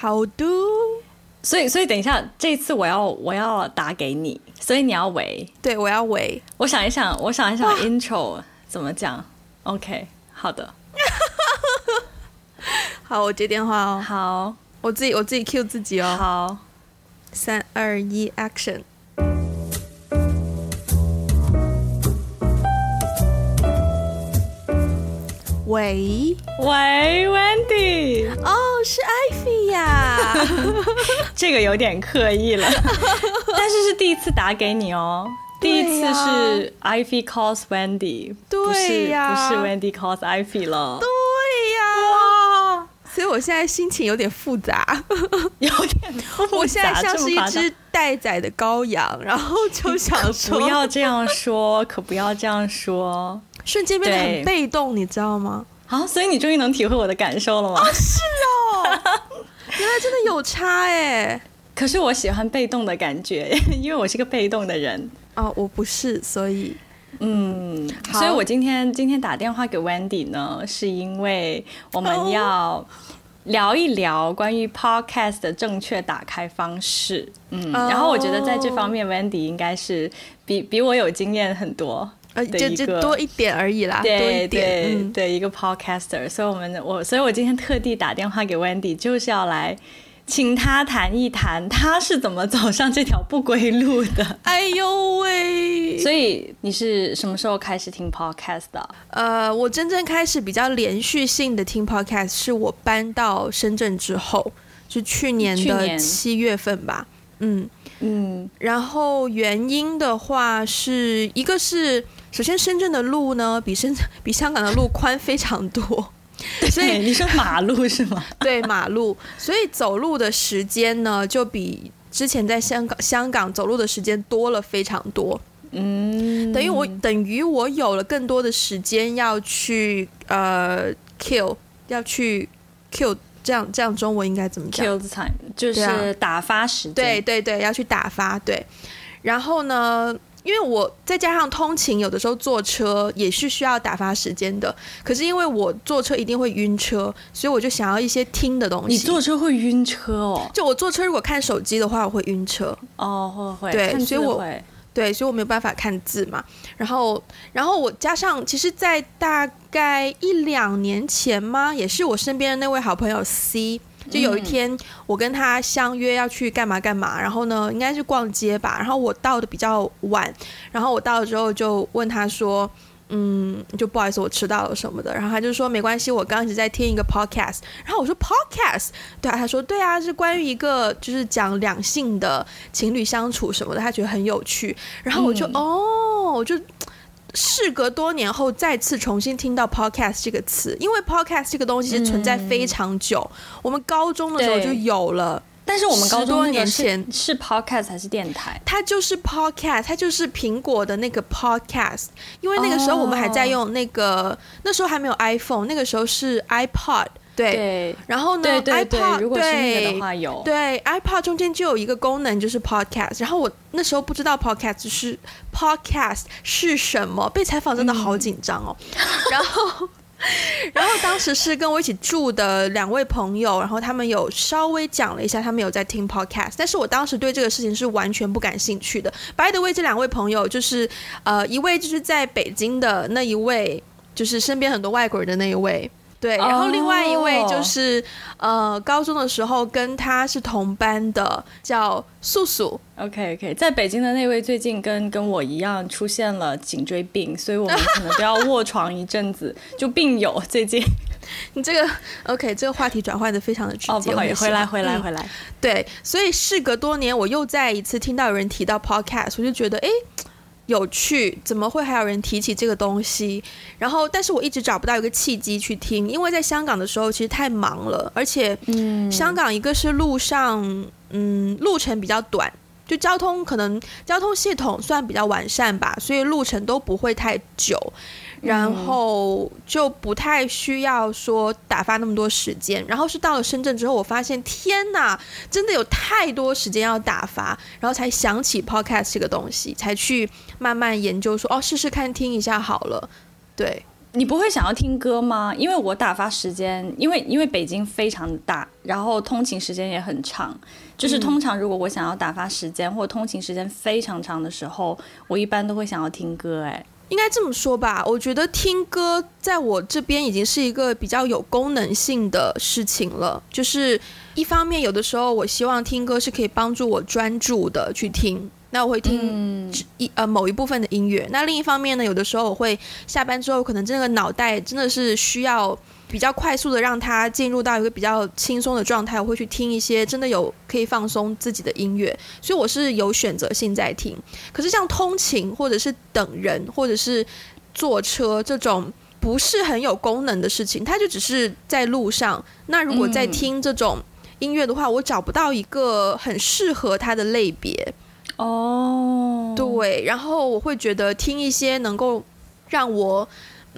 好的。所以，所以等一下，这次我要我要打给你，所以你要喂。对，我要喂。我想一想，我想一想，intro 怎么讲？OK，好的。好，我接电话哦。好，我自己我自己 cue 自己哦。好，三二一，action。喂喂，Wendy，哦，是 Ivy 呀，这个有点刻意了，但是是第一次打给你哦，第一次是 Ivy calls Wendy，对呀，不是不是 Wendy calls Ivy 了，对呀，哇，所以我现在心情有点复杂，有点复杂，我现在像是一只待宰的羔羊，然后就想说不要这样说，可不要这样说。瞬间变得很被动，你知道吗？好，所以你终于能体会我的感受了吗？哦，是哦，原来真的有差哎。可是我喜欢被动的感觉，因为我是个被动的人。哦，我不是，所以，嗯，所以我今天今天打电话给 Wendy 呢，是因为我们要聊一聊关于 Podcast 的正确打开方式。嗯，然后我觉得在这方面，Wendy 应该是比比我有经验很多。呃，就就多一点而已啦，对多一点，对、嗯、对，一个 podcaster，所以我们我，所以我今天特地打电话给 Wendy，就是要来请他谈一谈他是怎么走上这条不归路的。哎呦喂！所以你是什么时候开始听 podcast 的？呃，我真正开始比较连续性的听 podcast 是我搬到深圳之后，就去年的七月份吧。嗯嗯，然后原因的话是一个是。首先，深圳的路呢，比深 比香港的路宽非常多，所以你说马路是吗？对，马路，所以走路的时间呢，就比之前在香港香港走路的时间多了非常多。嗯，等于我等于我有了更多的时间要去呃 kill，要去 kill，这样这样中文应该怎么讲？Kill time 就是打发时间。对对对，要去打发。对，然后呢？因为我再加上通勤，有的时候坐车也是需要打发时间的。可是因为我坐车一定会晕车，所以我就想要一些听的东西。你坐车会晕车哦？就我坐车如果看手机的话，我会晕车。哦，会会。对，所以我对，所以我没有办法看字嘛。然后，然后我加上，其实，在大概一两年前嘛，也是我身边的那位好朋友 C。就有一天，我跟他相约要去干嘛干嘛，然后呢，应该是逛街吧。然后我到的比较晚，然后我到了之后就问他说：“嗯，就不好意思，我迟到了什么的。”然后他就说：“没关系，我刚刚一直在听一个 podcast。”然后我说：“podcast？” 对啊，他说：“对啊，是关于一个就是讲两性的情侣相处什么的，他觉得很有趣。”然后我就、嗯、哦，我就。事隔多年后，再次重新听到 podcast 这个词，因为 podcast 这个东西是存在非常久，嗯、我们高中的时候就有了。但是我们高中多年前是 podcast 还是电台？它就是 podcast，它就是苹果的那个 podcast。因为那个时候我们还在用那个，哦、那时候还没有 iPhone，那个时候是 iPod。对，对，然后呢对对对，iPod 如果是那个的话有，对，iPod 中间就有一个功能就是 podcast，然后我那时候不知道 podcast 是 podcast 是什么，被采访真的好紧张哦。嗯、然后，然后当时是跟我一起住的两位朋友，然后他们有稍微讲了一下，他们有在听 podcast，但是我当时对这个事情是完全不感兴趣的。By the way，这两位朋友就是呃，一位就是在北京的那一位，就是身边很多外国人的那一位。对，然后另外一位就是，oh. 呃，高中的时候跟他是同班的，叫素素。OK OK，在北京的那位最近跟跟我一样出现了颈椎病，所以我们可能都要卧床一阵子，就病友最近。你这个 OK，这个话题转换的非常的直接。哦，不好意思，回来回来回来。对，所以事隔多年，我又再一次听到有人提到 Podcast，我就觉得，哎。有趣，怎么会还有人提起这个东西？然后，但是我一直找不到一个契机去听，因为在香港的时候其实太忙了，而且，嗯，香港一个是路上，嗯，路程比较短，就交通可能交通系统算比较完善吧，所以路程都不会太久。然后就不太需要说打发那么多时间，然后是到了深圳之后，我发现天哪，真的有太多时间要打发，然后才想起 podcast 这个东西，才去慢慢研究说哦，试试看听一下好了，对，你不会想要听歌吗？因为我打发时间，因为因为北京非常大，然后通勤时间也很长。就是通常如果我想要打发时间，或通勤时间非常长的时候，我一般都会想要听歌。哎，应该这么说吧？我觉得听歌在我这边已经是一个比较有功能性的事情了。就是一方面，有的时候我希望听歌是可以帮助我专注的去听。那我会听一、嗯、呃某一部分的音乐。那另一方面呢，有的时候我会下班之后，可能这个脑袋真的是需要比较快速的让它进入到一个比较轻松的状态，我会去听一些真的有可以放松自己的音乐。所以我是有选择性在听。可是像通勤或者是等人或者是坐车这种不是很有功能的事情，它就只是在路上。那如果在听这种音乐的话，我找不到一个很适合它的类别。哦，对，然后我会觉得听一些能够让我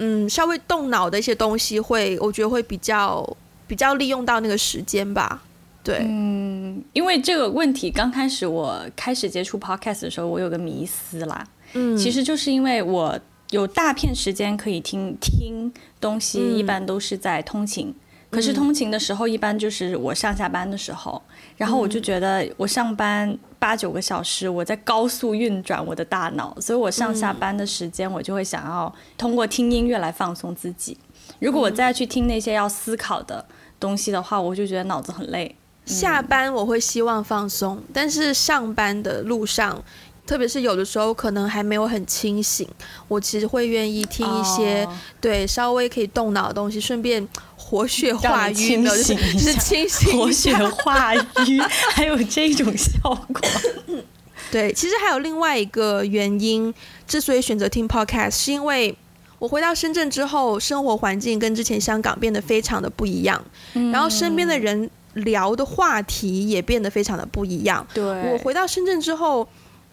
嗯稍微动脑的一些东西会，我觉得会比较比较利用到那个时间吧。对，嗯，因为这个问题刚开始我开始接触 podcast 的时候，我有个迷思啦，嗯，其实就是因为我有大片时间可以听听东西，嗯，一般都是在通勤。可是通勤的时候，一般就是我上下班的时候，嗯、然后我就觉得我上班八九个小时，我在高速运转我的大脑，所以我上下班的时间，我就会想要通过听音乐来放松自己。如果我再去听那些要思考的东西的话，我就觉得脑子很累。下班我会希望放松，但是上班的路上，特别是有的时候可能还没有很清醒，我其实会愿意听一些、哦、对稍微可以动脑的东西，顺便。活血化瘀，就是清醒。活血化瘀，还有这种效果。对，其实还有另外一个原因，之所以选择听 podcast，是因为我回到深圳之后，生活环境跟之前香港变得非常的不一样，嗯、然后身边的人聊的话题也变得非常的不一样。对，我回到深圳之后，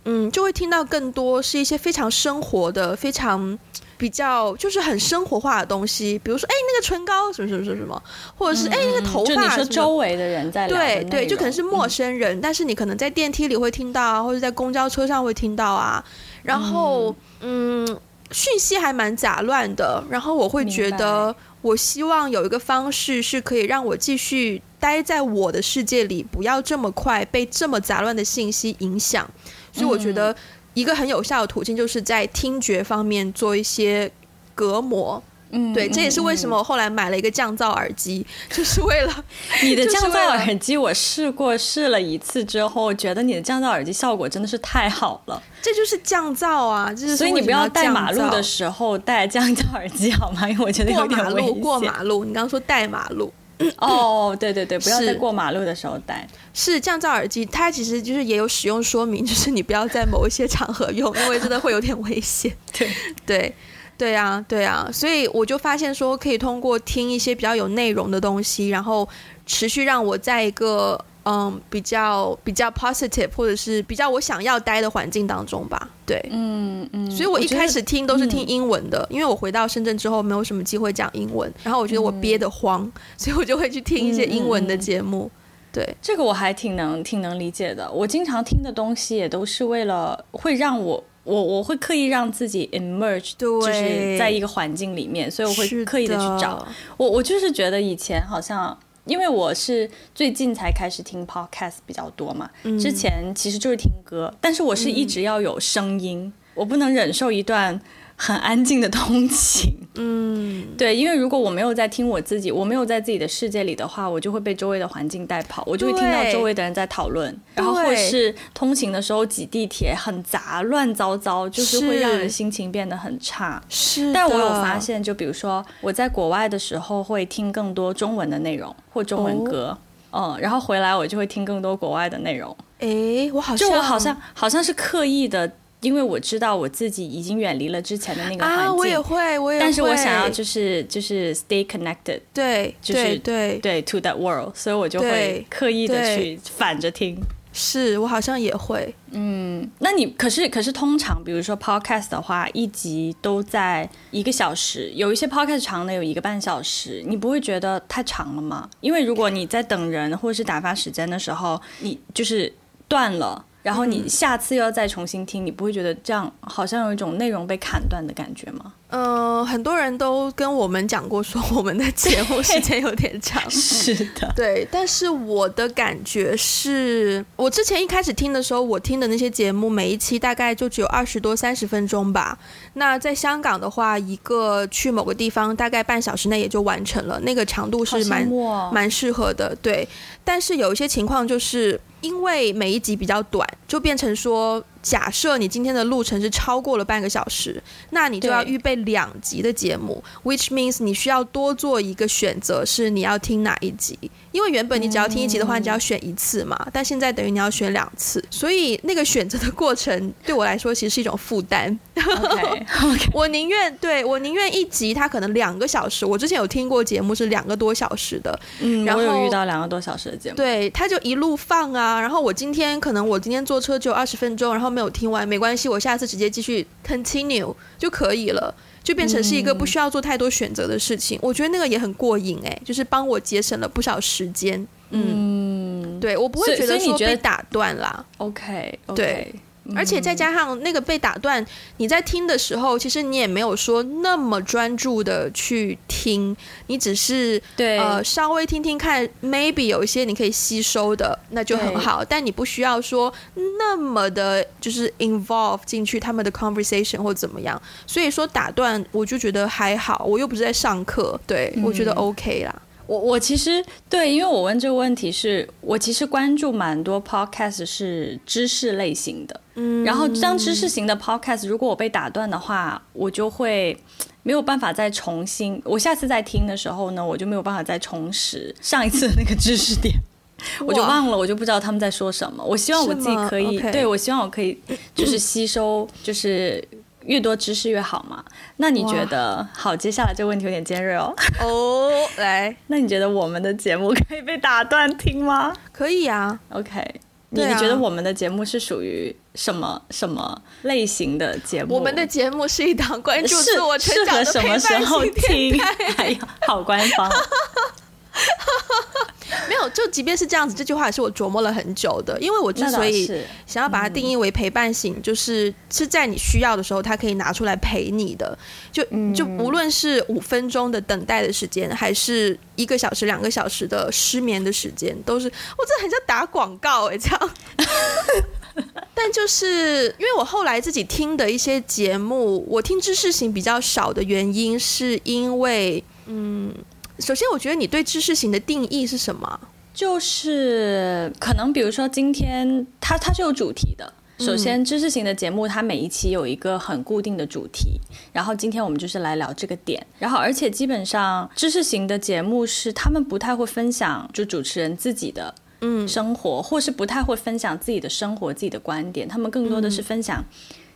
嗯，就会听到更多是一些非常生活的、非常。比较就是很生活化的东西，比如说哎，那个唇膏什么什么什么什么，或者是哎、嗯、那个头发，就你说周围的人在聊的对对，就可能是陌生人、嗯，但是你可能在电梯里会听到啊，或者在公交车上会听到啊。然后嗯，嗯，讯息还蛮杂乱的。然后我会觉得，我希望有一个方式是可以让我继续待在我的世界里，不要这么快被这么杂乱的信息影响。所以我觉得。嗯一个很有效的途径，就是在听觉方面做一些隔膜。嗯，对，这也是为什么我后来买了一个降噪耳机，嗯、就是为了 你的降噪耳机。我试过试了一次之后，觉得你的降噪耳机效果真的是太好了。这就是降噪啊！就是所以你不要带马路的时候戴降噪耳机好吗？因为我觉得有点危险。过马路，你刚刚说带马路。哦，对对对，不要在过马路的时候戴。是降噪耳机，它其实就是也有使用说明，就是你不要在某一些场合用，因为真的会有点危险。对对对啊对啊，所以我就发现说，可以通过听一些比较有内容的东西，然后持续让我在一个。嗯，比较比较 positive，或者是比较我想要待的环境当中吧。对，嗯嗯，所以我一开始听都是听英文的，因为我回到深圳之后没有什么机会讲英文，然后我觉得我憋得慌，嗯、所以我就会去听一些英文的节目。对，这个我还挺能挺能理解的。我经常听的东西也都是为了会让我我我会刻意让自己 emerge，就是在一个环境里面，所以我会刻意的去找。我我就是觉得以前好像。因为我是最近才开始听 podcast 比较多嘛，之前其实就是听歌，但是我是一直要有声音，我不能忍受一段。很安静的通勤，嗯，对，因为如果我没有在听我自己，我没有在自己的世界里的话，我就会被周围的环境带跑，我就会听到周围的人在讨论，然后或是通勤的时候挤地铁很杂乱糟糟，就是会让人心情变得很差。是，但我有发现，就比如说我在国外的时候会听更多中文的内容或中文歌，哦、嗯，然后回来我就会听更多国外的内容。诶，我好像就我好像好像是刻意的。因为我知道我自己已经远离了之前的那个环境，啊，我也会，我也会，但是我想要就是就是 stay connected，对，就是对对，对 to that world，所以我就会刻意的去反着听。是我好像也会，嗯，那你可是可是通常比如说 podcast 的话，一集都在一个小时，有一些 podcast 长的有一个半小时，你不会觉得太长了吗？因为如果你在等人或者是打发时间的时候，你就是断了。然后你下次又要再重新听，嗯，你不会觉得这样好像有一种内容被砍断的感觉吗？嗯，很多人都跟我们讲过，说我们的节目时间有点长。是的，对。但是我的感觉是，我之前一开始听的时候，我听的那些节目，每一期大概就只有二十多、三十分钟吧。那在香港的话，一个去某个地方，大概半小时内也就完成了，那个长度是蛮蛮适合的。对。但是有一些情况，就是因为每一集比较短，就变成说。假设你今天的路程是超过了半个小时，那你就要预备两集的节目，which means 你需要多做一个选择，是你要听哪一集。因为原本你只要听一集的话，你只要选一次嘛，但现在等于你要选两次，所以那个选择的过程对我来说其实是一种负担。Okay, okay. 我宁愿对我宁愿一集它可能两个小时，我之前有听过节目是两个多小时的，嗯，然后遇到两个多小时的节目，对，他就一路放啊，然后我今天可能我今天坐车只有二十分钟，然后没有听完，没关系，我下次直接继续 continue 就可以了。就变成是一个不需要做太多选择的事情，嗯、我觉得那个也很过瘾哎、欸，就是帮我节省了不少时间。嗯，嗯对我不会觉得说被打断啦。OK，, okay 对。而且再加上那个被打断，你在听的时候，其实你也没有说那么专注的去听，你只是对呃稍微听听看，maybe 有一些你可以吸收的，那就很好。但你不需要说那么的，就是 involve 进去他们的 conversation 或怎么样。所以说打断，我就觉得还好，我又不是在上课，对、嗯、我觉得 OK 啦。我我其实对，因为我问这个问题是，我其实关注蛮多 podcast 是知识类型的，嗯，然后当知识型的 podcast 如果我被打断的话，我就会没有办法再重新，我下次再听的时候呢，我就没有办法再重拾上一次的那个知识点，我就忘了，我就不知道他们在说什么。我希望我自己可以，对，我希望我可以就是吸收，就是。越多知识越好嘛？那你觉得好？接下来这个问题有点尖锐哦。哦，来，那你觉得我们的节目可以被打断听吗？可以啊。OK，你、啊、你觉得我们的节目是属于什么什么类型的节目？我们的节目是一档关注自我成长的什么时候听？哎呀，好官方。没有，就即便是这样子，这句话也是我琢磨了很久的。因为我之所以想要把它定义为陪伴型，就是是在你需要的时候，它可以拿出来陪你的。就就无论是五分钟的等待的时间，还是一个小时、两个小时的失眠的时间，都是我真的很像打广告哎，这样。但就是因为我后来自己听的一些节目，我听知识型比较少的原因，是因为嗯。首先，我觉得你对知识型的定义是什么？就是可能，比如说今天它它是有主题的。首先，知识型的节目它每一期有一个很固定的主题，然后今天我们就是来聊这个点。然后，而且基本上知识型的节目是他们不太会分享，就主持人自己的嗯生活，嗯，或是不太会分享自己的生活、自己的观点。他们更多的是分享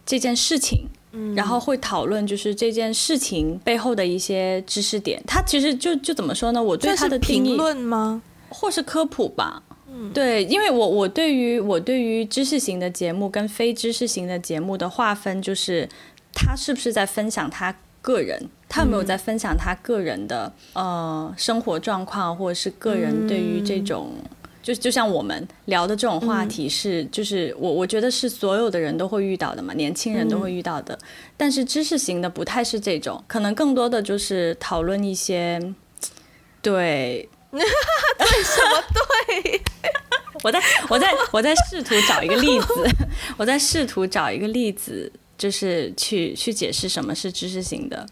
这件事情。然后会讨论就是这件事情背后的一些知识点，他其实就就怎么说呢？我对他的评论吗？或是科普吧？嗯，对，因为我我对于我对于知识型的节目跟非知识型的节目的划分，就是他是不是在分享他个人，他有没有在分享他个人的、嗯、呃生活状况，或者是个人对于这种。就就像我们聊的这种话题是，嗯、就是我我觉得是所有的人都会遇到的嘛，年轻人都会遇到的。嗯、但是知识型的不太是这种，可能更多的就是讨论一些，对，对什么对？我在我在我在试图找一个例子，我在试图找一个例子，就是去去解释什么是知识型的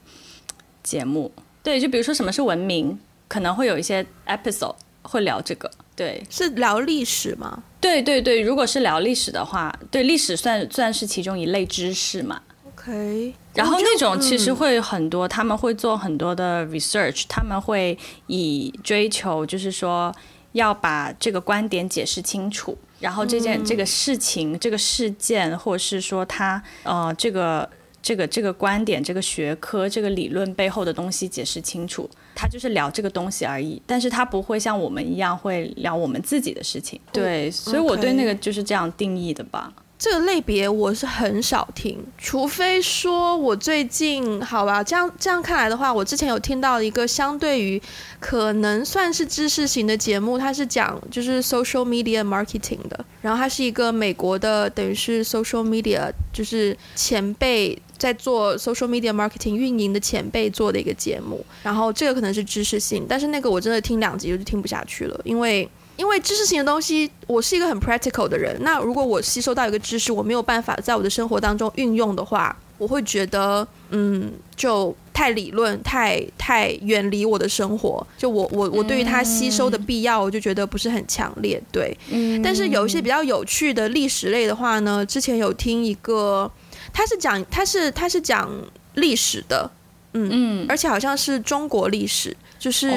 节目。对，就比如说什么是文明，可能会有一些 episode 会聊这个。对，是聊历史吗？对对对，如果是聊历史的话，对历史算算是其中一类知识嘛。OK，然后那种其实会很多，他们会做很多的 research，他们会以追求就是说要把这个观点解释清楚，然后这件这个事情、这个事件，或者是说他呃这个。这个这个观点、这个学科、这个理论背后的东西解释清楚，他就是聊这个东西而已。但是他不会像我们一样会聊我们自己的事情。对，所以我对那个就是这样定义的吧。这个类别我是很少听，除非说我最近好吧，这样这样看来的话，我之前有听到一个相对于可能算是知识型的节目，它是讲就是 social media marketing 的，然后它是一个美国的，等于是 social media 就是前辈。在做 social media marketing 运营的前辈做的一个节目，然后这个可能是知识性，但是那个我真的听两集就听不下去了，因为因为知识型的东西，我是一个很 practical 的人，那如果我吸收到一个知识，我没有办法在我的生活当中运用的话，我会觉得嗯，就太理论，太太远离我的生活，就我我我对于它吸收的必要，我就觉得不是很强烈，对，嗯，但是有一些比较有趣的历史类的话呢，之前有听一个。他是讲，他是他是讲历史的，嗯嗯，而且好像是中国历史，就是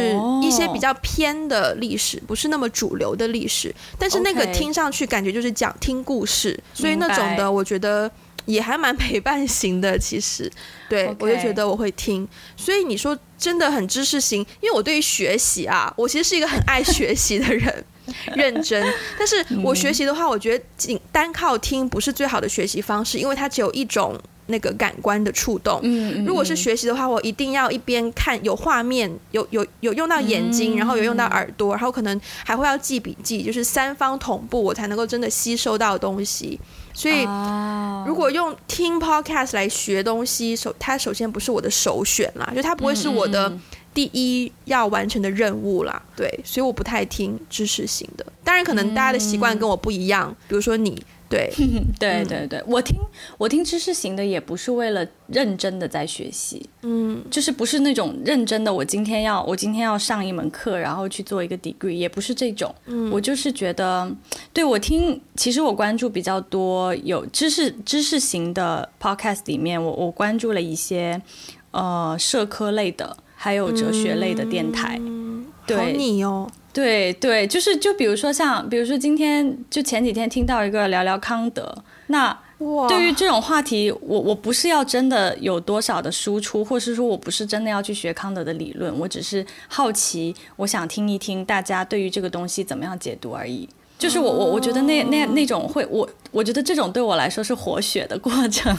一些比较偏的历史，不是那么主流的历史。但是那个听上去感觉就是讲听故事，所以那种的我觉得也还蛮 陪伴型的。其实，对，我就觉得我会听。所以你说真的很知识型，因为我对于学习啊，我其实是一个很爱学习的人。认真，但是我学习的话，我觉得仅单靠听不是最好的学习方式，因为它只有一种那个感官的触动。如果是学习的话，我一定要一边看有画面，有有有用到眼睛，然后有用到耳朵，然后可能还会要记笔记，就是三方同步，我才能够真的吸收到东西。所以，如果用听 podcast 来学东西，首它首先不是我的首选啦，就它不会是我的。第一要完成的任务啦，对，所以我不太听知识型的。当然，可能大家的习惯跟我不一样，嗯、比如说你，对，对对对，我听我听知识型的也不是为了认真的在学习，嗯，就是不是那种认真的。我今天要我今天要上一门课，然后去做一个 degree，也不是这种。嗯，我就是觉得，对我听，其实我关注比较多有知识知识型的 podcast 里面，我我关注了一些呃社科类的。还有哲学类的电台，嗯、对你哦，对对，就是就比如说像，比如说今天就前几天听到一个聊聊康德，那对于这种话题，我我不是要真的有多少的输出，或是说我不是真的要去学康德的理论，我只是好奇，我想听一听大家对于这个东西怎么样解读而已。就是我我我觉得那那那种会我我觉得这种对我来说是活血的过程，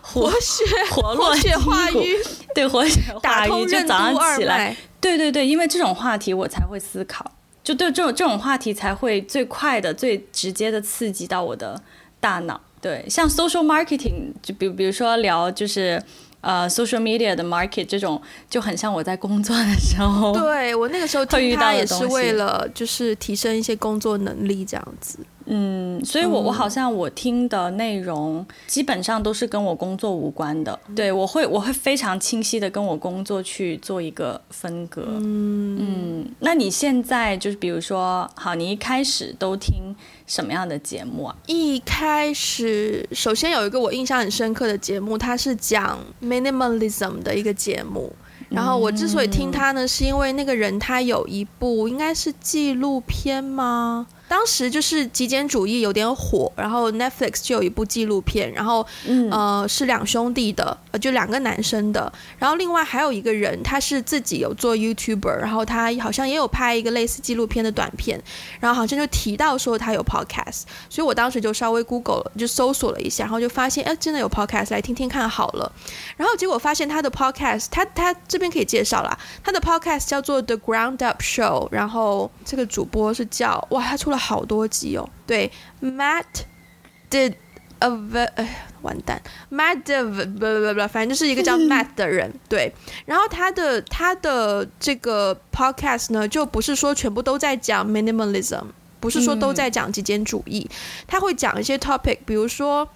活血活络活血化瘀，对活血化瘀，就早上起来，对对对，因为这种话题我才会思考，就对这种这种话题才会最快的最直接的刺激到我的大脑。对，像 social marketing，就比比如说聊就是。呃、uh，social media 的 market 这种就很像我在工作的时候，对我那个时候听它也是为了就是提升一些工作能力这样子。嗯，所以我我好像我听的内容基本上都是跟我工作无关的。嗯、对我会我会非常清晰的跟我工作去做一个分隔。嗯嗯，那你现在就是比如说，好，你一开始都听什么样的节目啊？一开始首先有一个我印象很深刻的节目，它是讲 minimalism 的一个节目。然后我之所以听它呢，是因为那个人他有一部应该是纪录片吗？当时就是极简主义有点火，然后 Netflix 就有一部纪录片，然后、嗯、呃是两兄弟的，就两个男生的，然后另外还有一个人，他是自己有做 YouTuber，然后他好像也有拍一个类似纪录片的短片，然后好像就提到说他有 Podcast，所以我当时就稍微 Google 了，就搜索了一下，然后就发现哎真的有 Podcast，来听听看好了，然后结果发现他的 Podcast，他他这边可以介绍啦，他的 Podcast 叫做 The Ground Up Show，然后这个主播是叫哇他出了。好多集哦，对，Matt did a v 哎，完蛋，Matt did 不不不，反正就是一个叫 Matt 的人，对。然后他的他的这个 podcast 呢，就不是说全部都在讲 minimalism，不是说都在讲极简主义，他会讲一些 topic，比如说。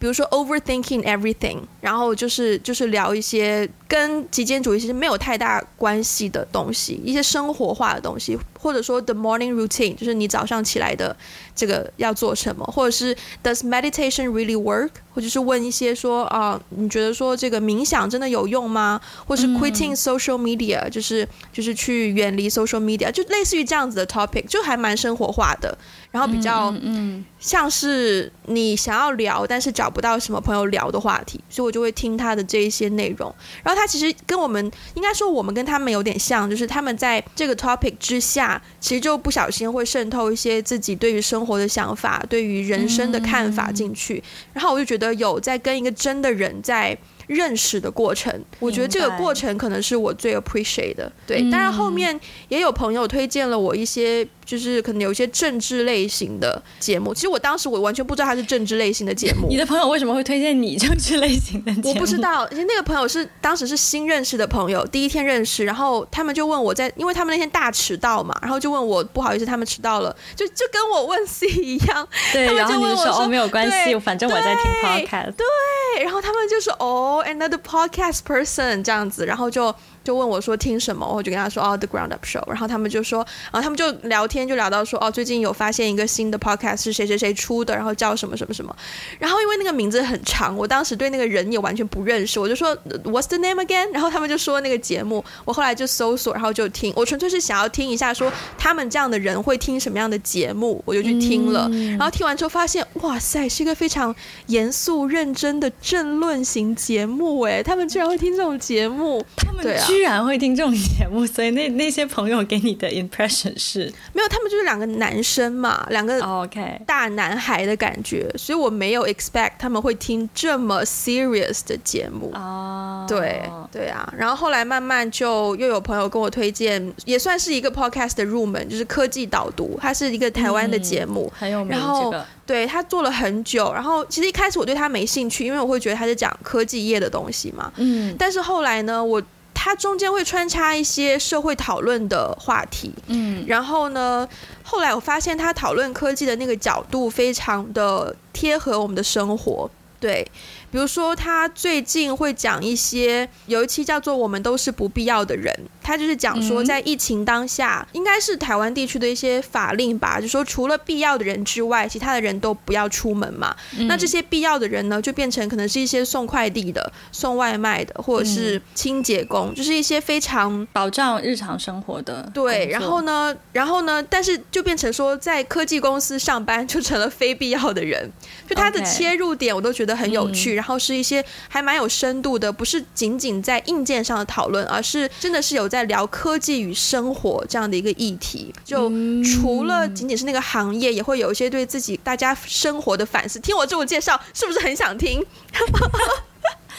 比如说 overthinking everything，然后就是就是聊一些跟极简主义其实没有太大关系的东西，一些生活化的东西，或者说 the morning routine，就是你早上起来的这个要做什么，或者是 does meditation really work，或者是问一些说啊，你觉得说这个冥想真的有用吗？或是 quitting social media，就是就是去远离 social media，就类似于这样子的 topic，就还蛮生活化的。然后比较嗯，像是你想要聊，但是找不到什么朋友聊的话题，所以我就会听他的这一些内容。然后他其实跟我们应该说，我们跟他们有点像，就是他们在这个 topic 之下，其实就不小心会渗透一些自己对于生活的想法、对于人生的看法进去。然后我就觉得有在跟一个真的人在认识的过程。我觉得这个过程可能是我最 appreciate 的。对，当然后面也有朋友推荐了我一些。就是可能有一些政治类型的节目，其实我当时我完全不知道它是政治类型的节目。你的朋友为什么会推荐你政治类型的节目？我不知道，因为那个朋友是当时是新认识的朋友，第一天认识，然后他们就问我在，因为他们那天大迟到嘛，然后就问我不好意思，他们迟到了，就就跟我问 C 一样，对，他们就问我说，说哦没有关系，反正我在听 podcast，对，然后他们就说哦，another podcast person 这样子，然后就。就问我说听什么，我就跟他说哦，The Ground Up Show。然后他们就说，然后他们就聊天，就聊到说哦，最近有发现一个新的 podcast 是谁谁谁出的，然后叫什么什么什么。然后因为那个名字很长，我当时对那个人也完全不认识，我就说 What's the name again？然后他们就说那个节目，我后来就搜索，然后就听。我纯粹是想要听一下，说他们这样的人会听什么样的节目，我就去听了。然后听完之后发现，哇塞，是一个非常严肃认真的政论型节目哎，他们居然会听这种节目，他们对啊。居然会听这种节目，所以那那些朋友给你的 impression 是没有，他们就是两个男生嘛，两个 OK 大男孩的感觉.所以我没有 expect 他们会听这么 serious 的节目哦。Oh. 对对啊，然后后来慢慢就又有朋友跟我推荐，也算是一个 podcast 的入门，就是科技导读，它是一个台湾的节目，很有名。然后对他做了很久，然后其实一开始我对他没兴趣，因为我会觉得他是讲科技业的东西嘛。嗯，但是后来呢，我。它中间会穿插一些社会讨论的话题，嗯，然后呢，后来我发现他讨论科技的那个角度非常的贴合我们的生活，对。比如说，他最近会讲一些，有一期叫做《我们都是不必要的人》，他就是讲说，在疫情当下，应该是台湾地区的一些法令吧，就说除了必要的人之外，其他的人都不要出门嘛。那这些必要的人呢，就变成可能是一些送快递的、送外卖的，或者是清洁工，就是一些非常保障日常生活的。对，然后呢，然后呢，但是就变成说，在科技公司上班就成了非必要的人，就他的切入点我都觉得很有趣。然后是一些还蛮有深度的，不是仅仅在硬件上的讨论，而是真的是有在聊科技与生活这样的一个议题。就除了仅仅是那个行业，也会有一些对自己大家生活的反思。听我这么介绍，是不是很想听？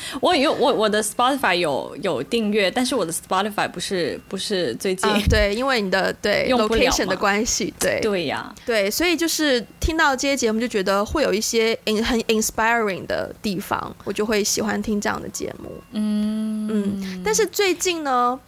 我有我我的 Spotify 有有订阅，但是我的 Spotify 不是不是最近、嗯、对，因为你的对 location 的关系，对对呀，对，所以就是听到这些节目就觉得会有一些 in 很 inspiring 的地方，我就会喜欢听这样的节目。嗯嗯，但是最近呢，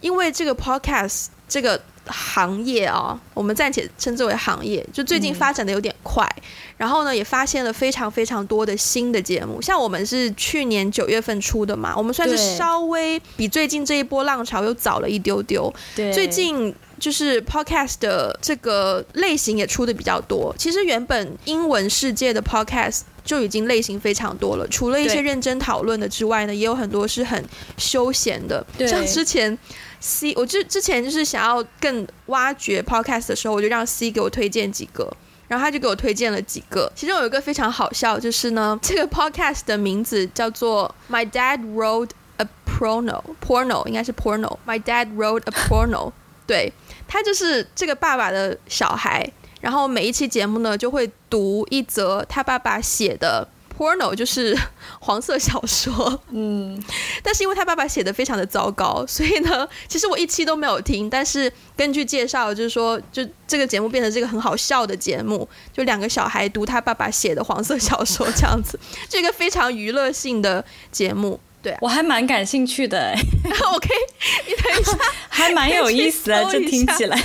因为这个 podcast 这个行业啊，我们暂且称之为行业，就最近发展的有点快。嗯然后呢，也发现了非常非常多的新的节目，像我们是去年九月份出的嘛，我们算是稍微比最近这一波浪潮又早了一丢丢。对，最近就是 podcast 的这个类型也出的比较多。其实原本英文世界的 podcast 就已经类型非常多了，除了一些认真讨论的之外呢，也有很多是很休闲的。像之前 C，我之之前就是想要更挖掘 podcast 的时候，我就让 C 给我推荐几个。然后他就给我推荐了几个，其中有一个非常好笑，就是呢，这个 podcast 的名字叫做 My Dad Wrote a Porno，Porno 应该是 Porno。My Dad Wrote a Porno，对，他就是这个爸爸的小孩，然后每一期节目呢就会读一则他爸爸写的。Porno 就是 黄色小说，嗯，但是因为他爸爸写的非常的糟糕，所以呢，其实我一期都没有听。但是根据介绍，就是说，就这个节目变成这个很好笑的节目，就两个小孩读他爸爸写的黄色小说这样子，这个非常娱乐性的节目。对、啊，我还蛮感兴趣的哎。OK，你等一下，还蛮有意思的，这听起来。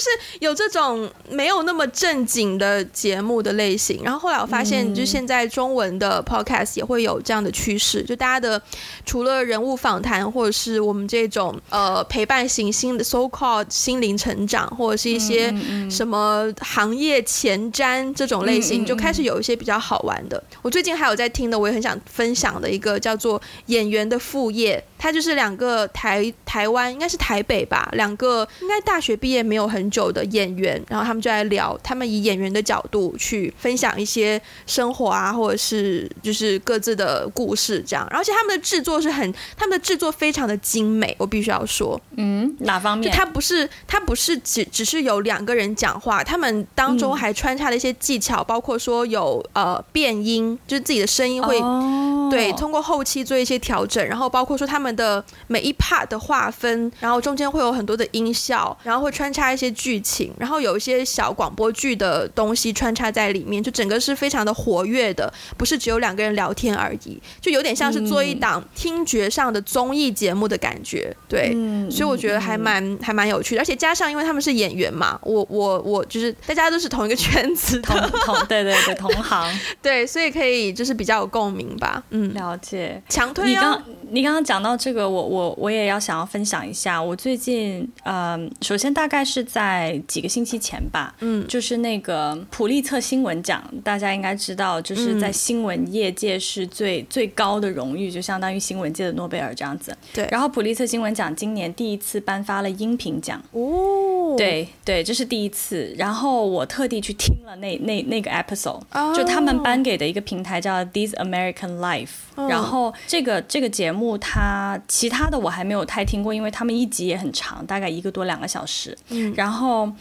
就是有这种没有那么正经的节目的类型。然后后来我发现，就现在中文的 Podcast 也会有这样的趋势，就大家的除了人物访谈，或者是我们这种呃陪伴型心的 so called 心灵成长，或者是一些什么行业前瞻这种类型，就开始有一些比较好玩的。我最近还有在听的，我也很想分享的一个叫做。演员的副业，它就是两个台台湾，应该是台北吧，两个应该大学毕业没有很久的演员，然后他们就来聊，他们以演员的角度去分享一些生活啊，或者是就是各自的故事这样，而且他们的制作是很，他们的制作非常的精美，我必须要说，嗯，哪方面？就他不是他不是只只是有两个人讲话，他们当中还穿插了一些技巧，嗯、包括说有呃变音，就是自己的声音会。哦对，通过后期做一些调整，然后包括说他们的每一 part 的划分，然后中间会有很多的音效，然后会穿插一些剧情，然后有一些小广播剧的东西穿插在里面，就整个是非常的活跃的，不是只有两个人聊天而已，就有点像是做一档听觉上的综艺节目的感觉，对，嗯、所以我觉得还蛮还蛮有趣的，而且加上因为他们是演员嘛，我我我就是大家都是同一个圈子，同同对对对同行，对，所以可以就是比较有共鸣吧，嗯，了解，强推你刚。你刚刚讲到这个，我我我也要想要分享一下。我最近，嗯、呃，首先大概是在几个星期前吧，嗯，就是那个普利策新闻奖，大家应该知道，就是在新闻业界是最、嗯、最高的荣誉，就相当于新闻界的诺贝尔这样子。对。然后普利策新闻奖今年第一次颁发了音频奖。哦。对对，这是第一次。然后我特地去听了那那那个 episode，、哦、就他们颁给的一个平台叫 This American Life、哦。然后这个这个节目。目他其他的我还没有太听过，因为他们一集也很长，大概一个多两个小时。嗯，然后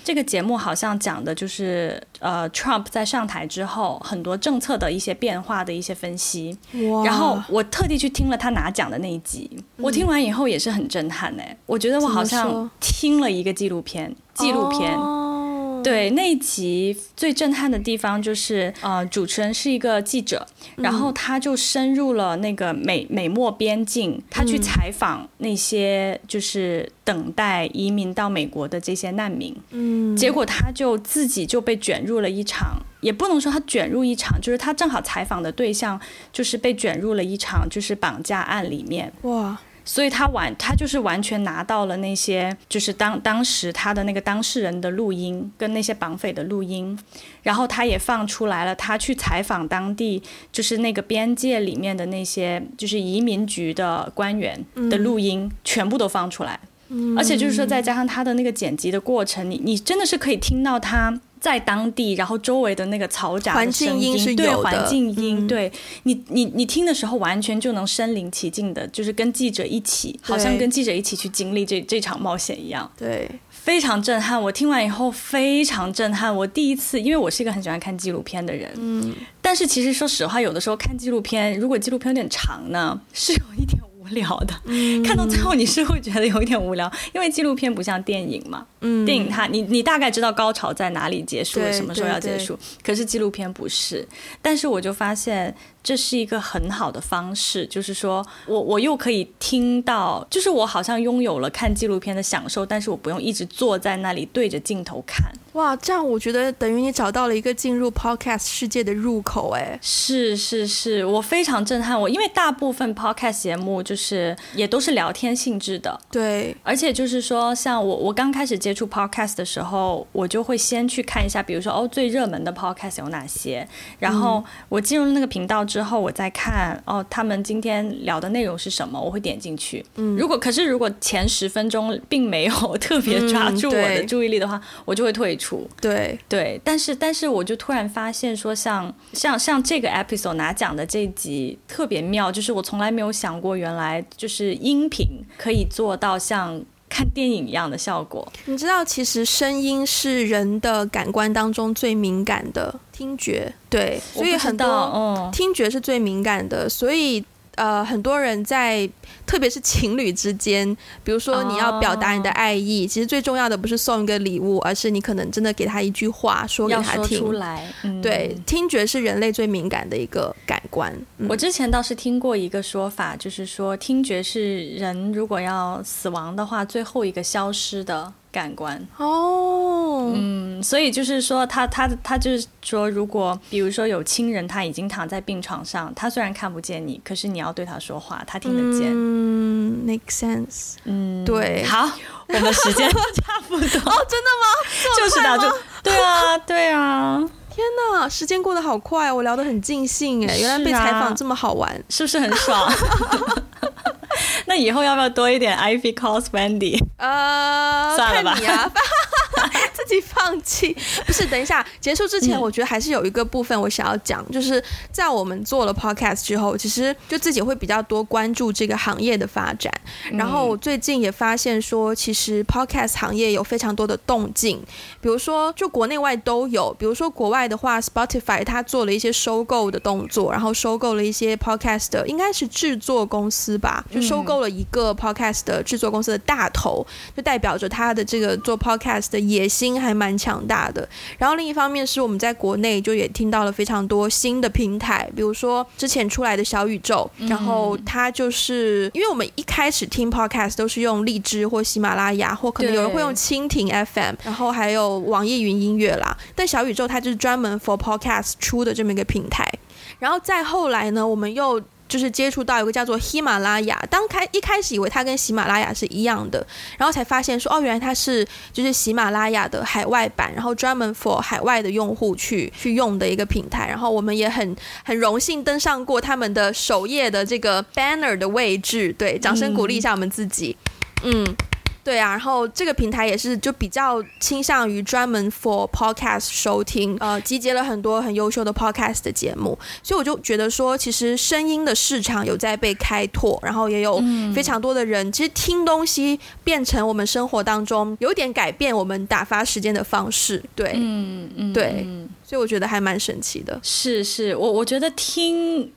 这个节目好像讲的就是呃，Trump 在上台之后很多政策的一些变化的一些分析。哇！然后我特地去听了他拿奖的那一集，嗯，我听完以后也是很震撼哎，我觉得我好像听了一个纪录片，纪录片。哦对，那一集最震撼的地方就是，呃，主持人是一个记者，然后他就深入了那个美美墨边境，他去采访那些就是等待移民到美国的这些难民，嗯，结果他就自己就被卷入了一场，也不能说他卷入一场，就是他正好采访的对象就是被卷入了一场就是绑架案里面，哇。所以他完，他就是完全拿到了那些，就是当当时他的那个当事人的录音跟那些绑匪的录音，然后他也放出来了，他去采访当地，就是那个边界里面的那些，就是移民局的官员的录音，全部都放出来，而且就是说再加上他的那个剪辑的过程，你你真的是可以听到他。在当地，然后周围的那个嘈杂的声音，对环境音，对你，你你听的时候，完全就能身临其境的，就是跟记者一起，好像跟记者一起去经历这这场冒险一样，对，非常震撼。我听完以后非常震撼。我第一次，因为我是一个很喜欢看纪录片的人，嗯，但是其实说实话，有的时候看纪录片，如果纪录片有点长呢，是有一点。聊的，看到最后你是会觉得有一点无聊，因为纪录片不像电影嘛。嗯，电影它你你大概知道高潮在哪里结束了，什么时候要结束，可是纪录片不是。但是我就发现。这是一个很好的方式，就是说我我又可以听到，就是我好像拥有了看纪录片的享受，但是我不用一直坐在那里对着镜头看。哇，这样我觉得等于你找到了一个进入 Podcast 世界的入口，哎，是是是，我非常震撼我，因为大部分 Podcast 节目就是也都是聊天性质的，对，而且就是说，像我我刚开始接触 Podcast 的时候，我就会先去看一下，比如说哦，最热门的 Podcast 有哪些，然后我进入那个频道之后，我再看哦，他们今天聊的内容是什么，我会点进去。嗯，如果可是如果前十分钟并没有特别抓住我的注意力的话，嗯、我就会退出。对对，但是但是我就突然发现说像，像像像这个 episode 拿奖的这一集特别妙，就是我从来没有想过，原来就是音频可以做到像。看电影一样的效果，你知道，其实声音是人的感官当中最敏感的听觉，对，所以很多听觉是最敏感的，所以。呃，很多人在，特别是情侣之间，比如说你要表达你的爱意，哦，其实最重要的不是送一个礼物，而是你可能真的给他一句话，说给他听。出来，嗯，对，听觉是人类最敏感的一个感官。嗯，我之前倒是听过一个说法，就是说听觉是人如果要死亡的话，最后一个消失的。感官哦，嗯，所以就是说他，他他他就是说，如果比如说有亲人他已经躺在病床上，他虽然看不见你，可是你要对他说话，他听得见。嗯，make sense。嗯，对。好，我们时间 差不多。哦，真的吗？就是的，就对啊，对啊。天哪，时间过得好快，我聊得很尽兴哎，原来被采访这么好玩，是不是很爽？那以后要不要多一点？Ivy calls Wendy。呃，算了吧。看你啊，自己放弃。不是，等一下结束之前，我觉得还是有一个部分我想要讲，嗯、就是在我们做了 podcast 之后，其实就自己会比较多关注这个行业的发展。然后我最近也发现说，其实 podcast 行业有非常多的动静，比如说就国内外都有。比如说国外的话，Spotify 它做了一些收购的动作，然后收购了一些 podcast 的应该是制作公司吧，就收购了一个 podcast 的制作公司的大头，就代表着他的这个做 podcast 的野心还蛮强大的。然后另一方面是我们在国内就也听到了非常多新的平台，比如说之前出来的小宇宙，然后它就是因为我们一开始听 podcast 都是用荔枝或喜马拉雅，或可能有人会用蜻蜓 FM，然后还有网易云音乐啦。但小宇宙它就是专门 for podcast 出的这么一个平台。然后再后来呢，我们又。就是接触到一个叫做喜马拉雅，当开一开始以为它跟喜马拉雅是一样的，然后才发现说哦，原来它是就是喜马拉雅的海外版，然后专门 for 海外的用户去去用的一个平台。然后我们也很很荣幸登上过他们的首页的这个 banner 的位置，对，掌声鼓励一下我们自己，嗯。对啊，然后这个平台也是就比较倾向于专门 for podcast 收听，呃，集结了很多很优秀的 podcast 的节目，所以我就觉得说，其实声音的市场有在被开拓，然后也有非常多的人，嗯、其实听东西变成我们生活当中有点改变我们打发时间的方式，对，嗯嗯，对，所以我觉得还蛮神奇的。是是，我我觉得听。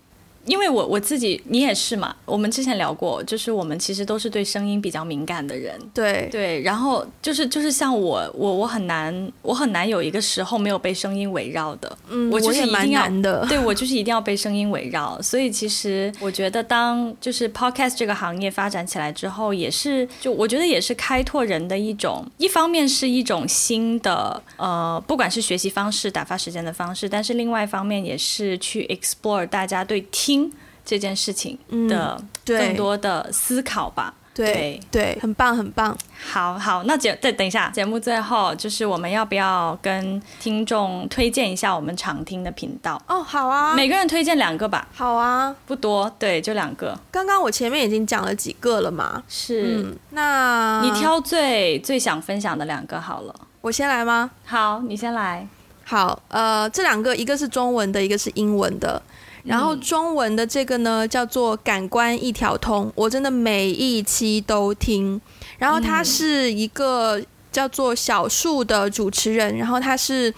因为我我自己，你也是嘛。我们之前聊过，就是我们其实都是对声音比较敏感的人。对对，然后就是就是像我我我很难我很难有一个时候没有被声音围绕的。嗯，我就是一定要的。对，我就是一定要被声音围绕。所以其实我觉得，当就是 podcast 这个行业发展起来之后，也是就我觉得也是开拓人的一种，一方面是一种新的呃，不管是学习方式、打发时间的方式，但是另外一方面也是去 explore 大家对听。听这件事情的更多的思考吧，嗯、对对，对，很棒很棒。好好，那节再等一下，节目最后就是我们要不要跟听众推荐一下我们常听的频道？哦，好啊，每个人推荐两个吧。好啊，不多，对，就两个。刚刚我前面已经讲了几个了嘛，是。嗯、那你挑最最想分享的两个好了。我先来吗？好，你先来。好，呃，这两个一个是中文的，一个是英文的。然后中文的这个呢，叫做《感官一条通》，我真的每一期都听。然后他是一个叫做小树的主持人，然后他是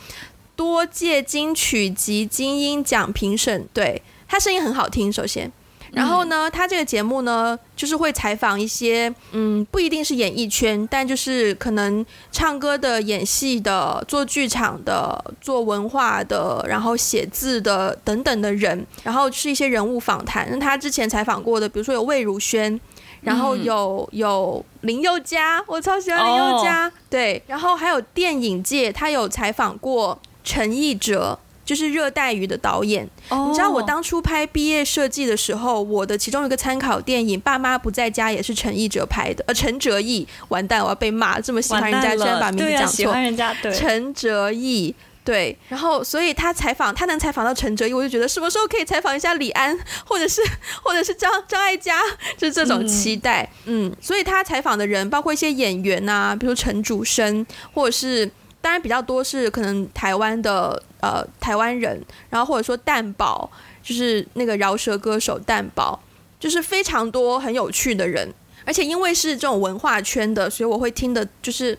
多届金曲及金音奖评审，对，他声音很好听，首先。然后呢，他这个节目呢，就是会采访一些，嗯，不一定是演艺圈，但就是可能唱歌的、演戏的、做剧场的、做文化的，然后写字的等等的人，然后是一些人物访谈。那他之前采访过的，比如说有魏如萱，然后有有林宥嘉，我超喜欢林宥嘉，对，然后还有电影界，他有采访过陈奕哲。就是热带鱼的导演，oh. 你知道我当初拍毕业设计的时候，我的其中一个参考电影《爸妈不在家》也是陈奕哲拍的，呃，陈哲艺，完蛋，我要被骂，这么喜欢人家，居然把名字讲错，啊、喜欢人家，对，陈哲艺，对，然后所以他采访，他能采访到陈哲艺，我就觉得什么时候可以采访一下李安，或者是 或者是张张艾嘉，就是这种期待，嗯，嗯，所以他采访的人包括一些演员啊，比如陈楚生，或者是。当然比较多是可能台湾的呃台湾人，然后或者说蛋宝，就是那个饶舌歌手蛋宝，就是非常多很有趣的人，而且因为是这种文化圈的，所以我会听的就是，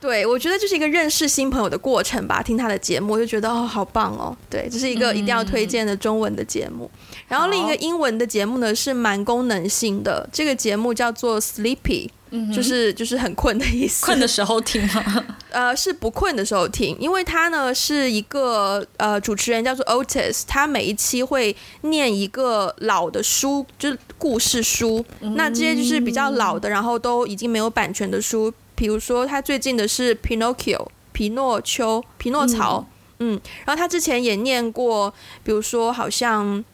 对，我觉得就是一个认识新朋友的过程吧。听他的节目我就觉得哦好棒哦，对，这是一个一定要推荐的中文的节目。嗯、然后另一个英文的节目呢是蛮功能性的，这个节目叫做 Sleepy。嗯、就是就是很困的意思，困的时候听吗？呃，是不困的时候听，因为他呢是一个呃主持人叫做 Otis，他每一期会念一个老的书，就是故事书。嗯、那这些就是比较老的，然后都已经没有版权的书，比如说他最近的是 Pinocchio，皮诺丘，皮诺曹，嗯，嗯，然后他之前也念过，比如说好像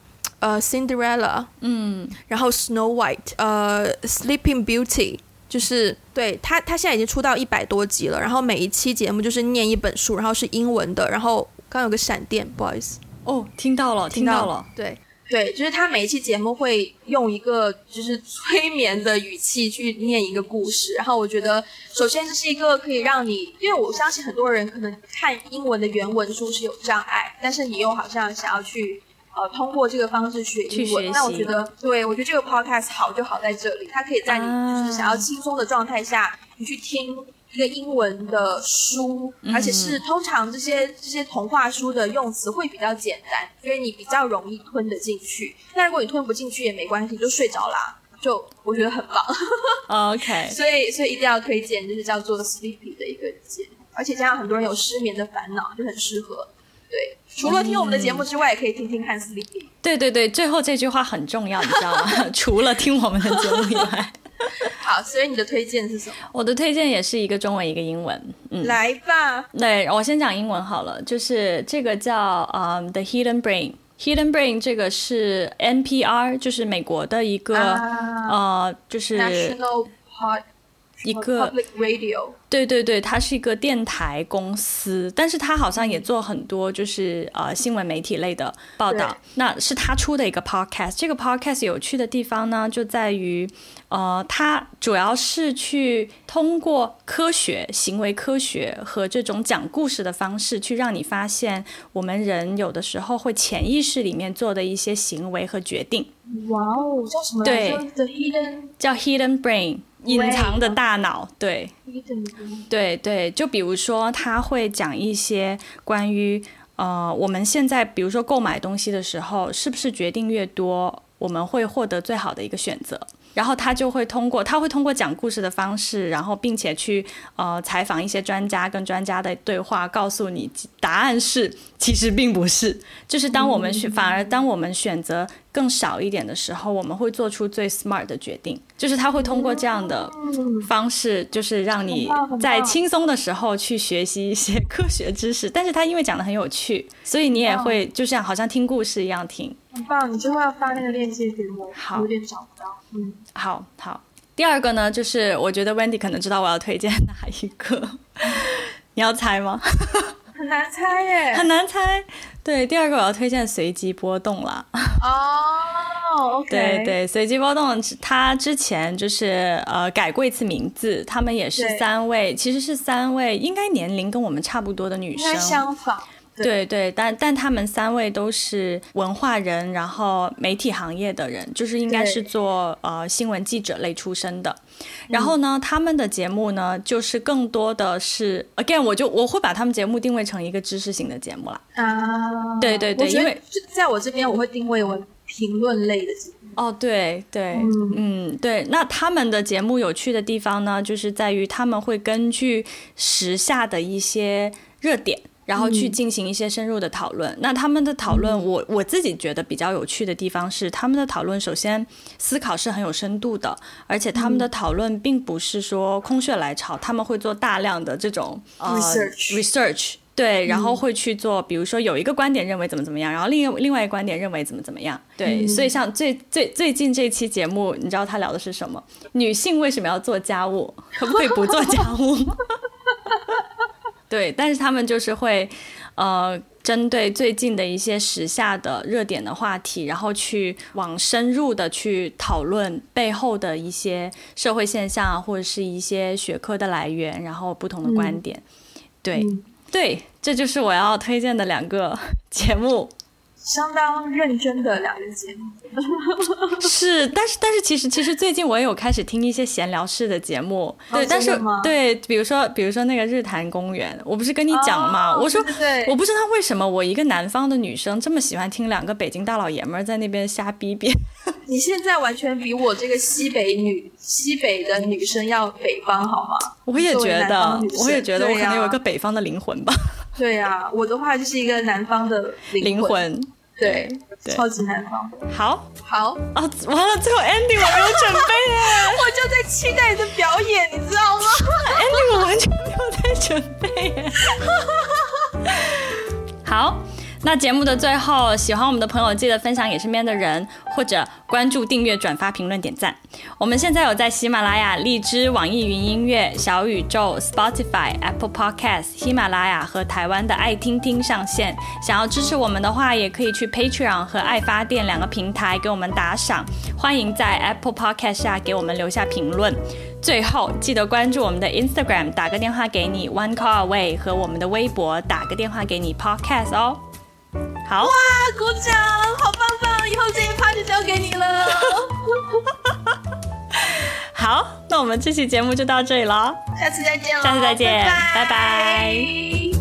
呃 Cinderella，嗯，然后 Snow White，呃 Sleeping Beauty。就是对他，他现在已经出到一百多集了。然后每一期节目就是念一本书，然后是英文的。然后刚有个闪电，不好意思。哦，听到了，听到了。对，对，就是他每一期节目会用一个就是催眠的语气去念一个故事，然后我觉得首先这是一个可以让你，因为我相信很多人可能看英文的原文书是有障碍，但是你又好像想要去呃通过这个方式学英文，那我觉得对，我觉得这个 podcast 好就好在这里，它可以在你就是想要轻松的状态下，你去听。一个英文的书，而且是通常这些这些童话书的用词会比较简单，所以你比较容易吞得进去。那如果你吞不进去也没关系，你就睡着啦，就我觉得很棒。OK，所以所以一定要推荐，就是叫做 Sleepy 的一个节目，而且加上很多人有失眠的烦恼，就很适合。对，除了听我们的节目之外，也可以听听看 Sleepy。对对对，最后这句话很重要，你知道吗？除了听我们的节目以外。好，所以你的推荐是什么？我的推荐也是一个中文，一个英文。嗯，来吧。对，我先讲英文好了，就是这个叫嗯、um, The Hidden Brain。Hidden Brain 这个是 NPR，就是美国的一个、啊、呃，就是 National Pod 一个 Public Radio。对对对，它是一个电台公司，但是它好像也做很多就是呃新闻媒体类的报道。那是他出的一个 podcast。这个 podcast 有趣的地方呢，就在于呃，它主要是去通过科学、行为科学和这种讲故事的方式，去让你发现我们人有的时候会潜意识里面做的一些行为和决定。哇哦，叫什么？对叫 Hidden Brain。隐藏的大脑，对，对对，就比如说他会讲一些关于呃，我们现在比如说购买东西的时候，是不是决定越多，我们会获得最好的一个选择？然后他就会通过，他会通过讲故事的方式，然后并且去呃采访一些专家，跟专家的对话，告诉你答案是其实并不是。就是当我们选，反而当我们选择更少一点的时候，我们会做出最 smart 的决定。就是他会通过这样的方式，就是让你在轻松的时候去学习一些科学知识。但是他因为讲得很有趣，所以你也会就像好像听故事一样听。很棒，你之后要发那个链接给我，好，有点找不到。嗯，好好。第二个呢，就是我觉得 Wendy 可能知道我要推荐哪一个，你要猜吗？很难猜耶，很难猜。对，第二个我要推荐随机波动了。哦，OK。对对，随机波动，他之前就是呃改过一次名字，他们也是三位，其实是三位，应该年龄跟我们差不多的女生，相仿。对对，但但他们三位都是文化人，然后媒体行业的人，就是应该是做呃新闻记者类出身的。然后呢，他们的节目呢，就是更多的是 again，我就我会把他们节目定位成一个知识型的节目啦。啊，对对对，因为在我这边我会定位为评论类的节目。哦，对对，嗯，嗯对。那他们的节目有趣的地方呢，就是在于他们会根据时下的一些热点。然后去进行一些深入的讨论。嗯、那他们的讨论，我我自己觉得比较有趣的地方是，他们的讨论首先思考是很有深度的，而且他们的讨论并不是说空穴来潮，他们会做大量的这种 research，呃、research 对，然后会去做，比如说有一个观点认为怎么怎么样，然后另另外一个观点认为怎么怎么样，对。嗯、所以像最最最近这期节目，你知道他聊的是什么？女性为什么要做家务？可不可以不做家务？对，但是他们就是会，呃，针对最近的一些时下的热点的话题，然后去往深入的去讨论背后的一些社会现象，或者是一些学科的来源，然后不同的观点。嗯、对，嗯、对，这就是我要推荐的两个 节目。相当认真的两个节目，是，但是但是其实其实最近我也有开始听一些闲聊式的节目，对，哦、但是对，比如说比如说那个日坛公园，我不是跟你讲吗？哦、我说我不知道为什么我一个南方的女生这么喜欢听两个北京大老爷们在那边瞎逼逼。你现在完全比我这个西北女西北的女生要北方好吗？我也觉得，我也觉得我可能有一个北方的灵魂吧。对呀、啊，我的话就是一个南方的灵魂。灵魂对，对超级难放。好，好啊！完了，最后 Andy 我没有准备耶，我就在期待你的表演，你知道吗？Andy 我完全没有在准备耶。好，那节目的最后，喜欢我们的朋友记得分享给身边的人，或者关注、订阅、转发、评论、点赞。我们现在有在喜马拉雅、荔枝、网易云音乐、小宇宙、Spotify、Apple Podcast、喜马拉雅和台湾的爱听听上线。想要支持我们的话，也可以去 Patreon 和爱发电两个平台给我们打赏。欢迎在 Apple Podcast 下给我们留下评论。最后，记得关注我们的 Instagram，打个电话给你 One Call Away 和我们的微博，打个电话给你 Podcast 哦。好哇，鼓掌，好棒棒！以后这一趴就交给你了。好，那我们这期节目就到这里了，下次再见了，下次再见，拜拜。拜拜。